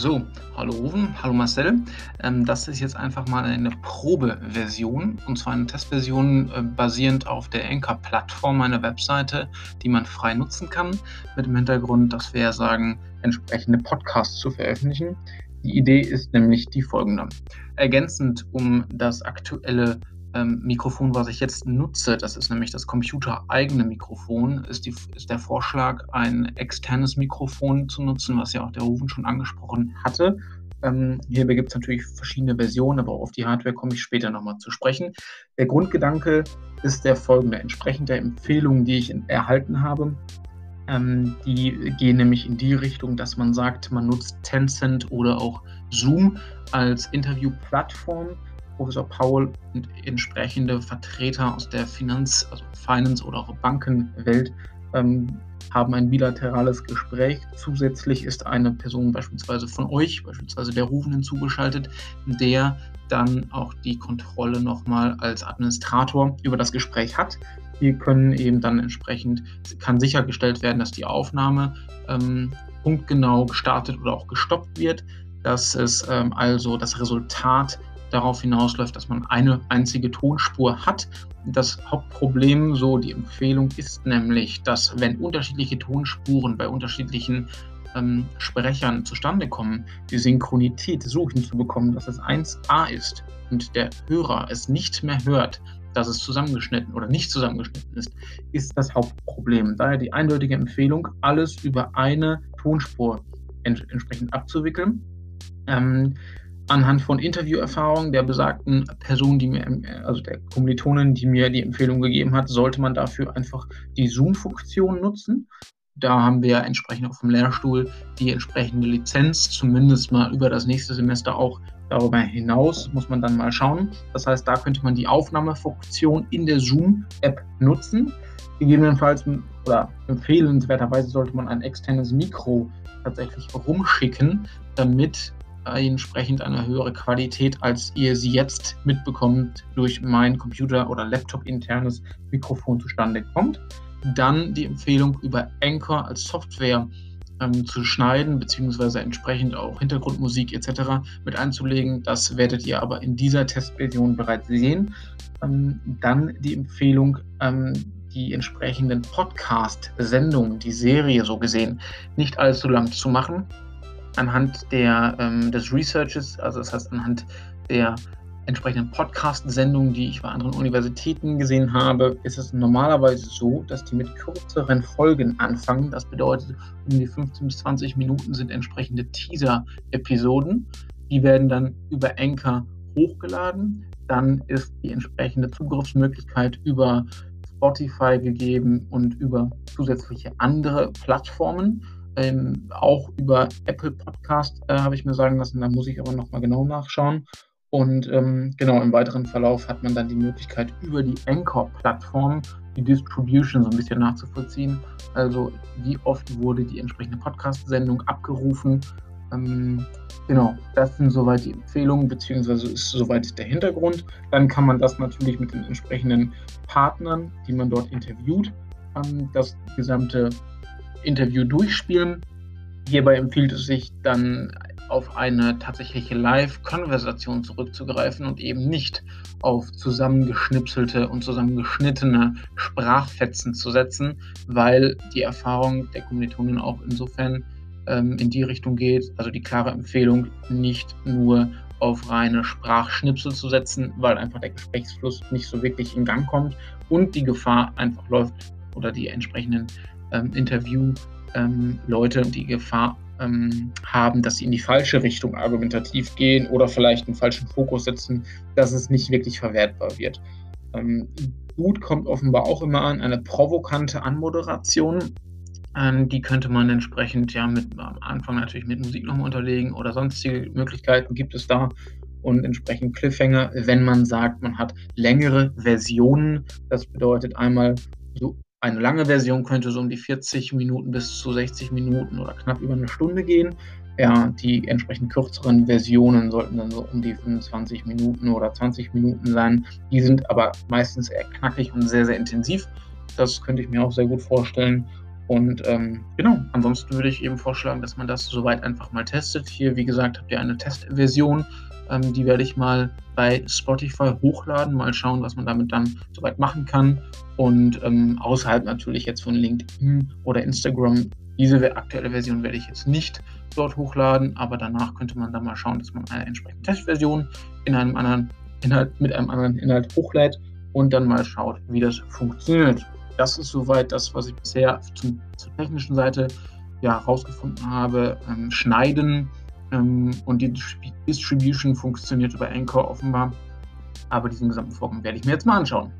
So, hallo Rufen, hallo Marcel. Ähm, das ist jetzt einfach mal eine Probeversion und zwar eine Testversion äh, basierend auf der Anchor-Plattform meiner Webseite, die man frei nutzen kann, mit dem Hintergrund, dass wir sagen, entsprechende Podcasts zu veröffentlichen. Die Idee ist nämlich die folgende. Ergänzend um das aktuelle ähm, Mikrofon, was ich jetzt nutze, das ist nämlich das computereigene Mikrofon, ist, die, ist der Vorschlag, ein externes Mikrofon zu nutzen, was ja auch der Rufen schon angesprochen hatte. Ähm, hierbei gibt es natürlich verschiedene Versionen, aber auf die Hardware komme ich später nochmal zu sprechen. Der Grundgedanke ist der folgende. Entsprechend der Empfehlungen, die ich erhalten habe, ähm, die gehen nämlich in die Richtung, dass man sagt, man nutzt Tencent oder auch Zoom als Interviewplattform Professor Paul und entsprechende Vertreter aus der Finanz-, also Finance- oder auch Bankenwelt ähm, haben ein bilaterales Gespräch. Zusätzlich ist eine Person beispielsweise von euch, beispielsweise der Rufenden zugeschaltet, der dann auch die Kontrolle nochmal als Administrator über das Gespräch hat. Hier können eben dann entsprechend, kann sichergestellt werden, dass die Aufnahme ähm, punktgenau gestartet oder auch gestoppt wird, dass es ähm, also das Resultat darauf hinausläuft, dass man eine einzige Tonspur hat. Das Hauptproblem, so die Empfehlung, ist nämlich, dass wenn unterschiedliche Tonspuren bei unterschiedlichen ähm, Sprechern zustande kommen, die Synchronität so hinzubekommen, dass es 1a ist und der Hörer es nicht mehr hört, dass es zusammengeschnitten oder nicht zusammengeschnitten ist, ist das Hauptproblem. Daher die eindeutige Empfehlung, alles über eine Tonspur ents entsprechend abzuwickeln. Ähm, anhand von Interviewerfahrungen der besagten Person, die mir, also der Kommilitonin, die mir die Empfehlung gegeben hat, sollte man dafür einfach die Zoom-Funktion nutzen. Da haben wir entsprechend auf dem Lehrstuhl die entsprechende Lizenz, zumindest mal über das nächste Semester auch darüber hinaus, muss man dann mal schauen. Das heißt, da könnte man die Aufnahmefunktion in der Zoom-App nutzen. Gegebenenfalls oder empfehlenswerterweise sollte man ein externes Mikro tatsächlich rumschicken, damit entsprechend eine höhere Qualität, als ihr sie jetzt mitbekommt, durch mein Computer- oder Laptop-internes Mikrofon zustande kommt. Dann die Empfehlung über Anchor als Software ähm, zu schneiden, beziehungsweise entsprechend auch Hintergrundmusik etc. mit einzulegen. Das werdet ihr aber in dieser Testversion bereits sehen. Ähm, dann die Empfehlung, ähm, die entsprechenden Podcast-Sendungen, die Serie so gesehen, nicht allzu lang zu machen, anhand der, ähm, des Researches, also das heißt anhand der entsprechenden Podcast-Sendungen, die ich bei anderen Universitäten gesehen habe, ist es normalerweise so, dass die mit kürzeren Folgen anfangen. Das bedeutet, um die 15 bis 20 Minuten sind entsprechende Teaser-Episoden. Die werden dann über Anchor hochgeladen. Dann ist die entsprechende Zugriffsmöglichkeit über Spotify gegeben und über zusätzliche andere Plattformen. Ähm, auch über Apple Podcast äh, habe ich mir sagen lassen, da muss ich aber nochmal genau nachschauen. Und ähm, genau im weiteren Verlauf hat man dann die Möglichkeit, über die Anchor-Plattform die Distribution so ein bisschen nachzuvollziehen. Also wie oft wurde die entsprechende Podcast-Sendung abgerufen. Ähm, genau, das sind soweit die Empfehlungen, beziehungsweise ist soweit der Hintergrund. Dann kann man das natürlich mit den entsprechenden Partnern, die man dort interviewt, ähm, das gesamte Interview durchspielen. Hierbei empfiehlt es sich dann auf eine tatsächliche Live-Konversation zurückzugreifen und eben nicht auf zusammengeschnipselte und zusammengeschnittene Sprachfetzen zu setzen, weil die Erfahrung der Kommilitonen auch insofern ähm, in die Richtung geht, also die klare Empfehlung, nicht nur auf reine Sprachschnipsel zu setzen, weil einfach der Gesprächsfluss nicht so wirklich in Gang kommt und die Gefahr einfach läuft oder die entsprechenden ähm, Interview-Leute ähm, die Gefahr ähm, haben, dass sie in die falsche Richtung argumentativ gehen oder vielleicht einen falschen Fokus setzen, dass es nicht wirklich verwertbar wird. Ähm, gut kommt offenbar auch immer an eine provokante Anmoderation. Ähm, die könnte man entsprechend ja mit am Anfang natürlich mit Musik nochmal unterlegen oder sonstige Möglichkeiten gibt es da und entsprechend Cliffhanger, wenn man sagt, man hat längere Versionen. Das bedeutet einmal so eine lange Version könnte so um die 40 Minuten bis zu 60 Minuten oder knapp über eine Stunde gehen. Ja, die entsprechend kürzeren Versionen sollten dann so um die 25 Minuten oder 20 Minuten sein. Die sind aber meistens eher knackig und sehr, sehr intensiv. Das könnte ich mir auch sehr gut vorstellen. Und ähm, genau, ansonsten würde ich eben vorschlagen, dass man das soweit einfach mal testet. Hier, wie gesagt, habt ihr eine Testversion. Ähm, die werde ich mal bei Spotify hochladen, mal schauen, was man damit dann soweit machen kann. Und ähm, außerhalb natürlich jetzt von LinkedIn oder Instagram. Diese aktuelle Version werde ich jetzt nicht dort hochladen, aber danach könnte man dann mal schauen, dass man eine entsprechende Testversion in einem anderen Inhalt, mit einem anderen Inhalt hochlädt und dann mal schaut, wie das funktioniert. Das ist soweit das, was ich bisher zum, zur technischen Seite ja, rausgefunden habe. Ähm, Schneiden und die Distribution funktioniert über Anchor offenbar. Aber diesen gesamten Vorgang werde ich mir jetzt mal anschauen.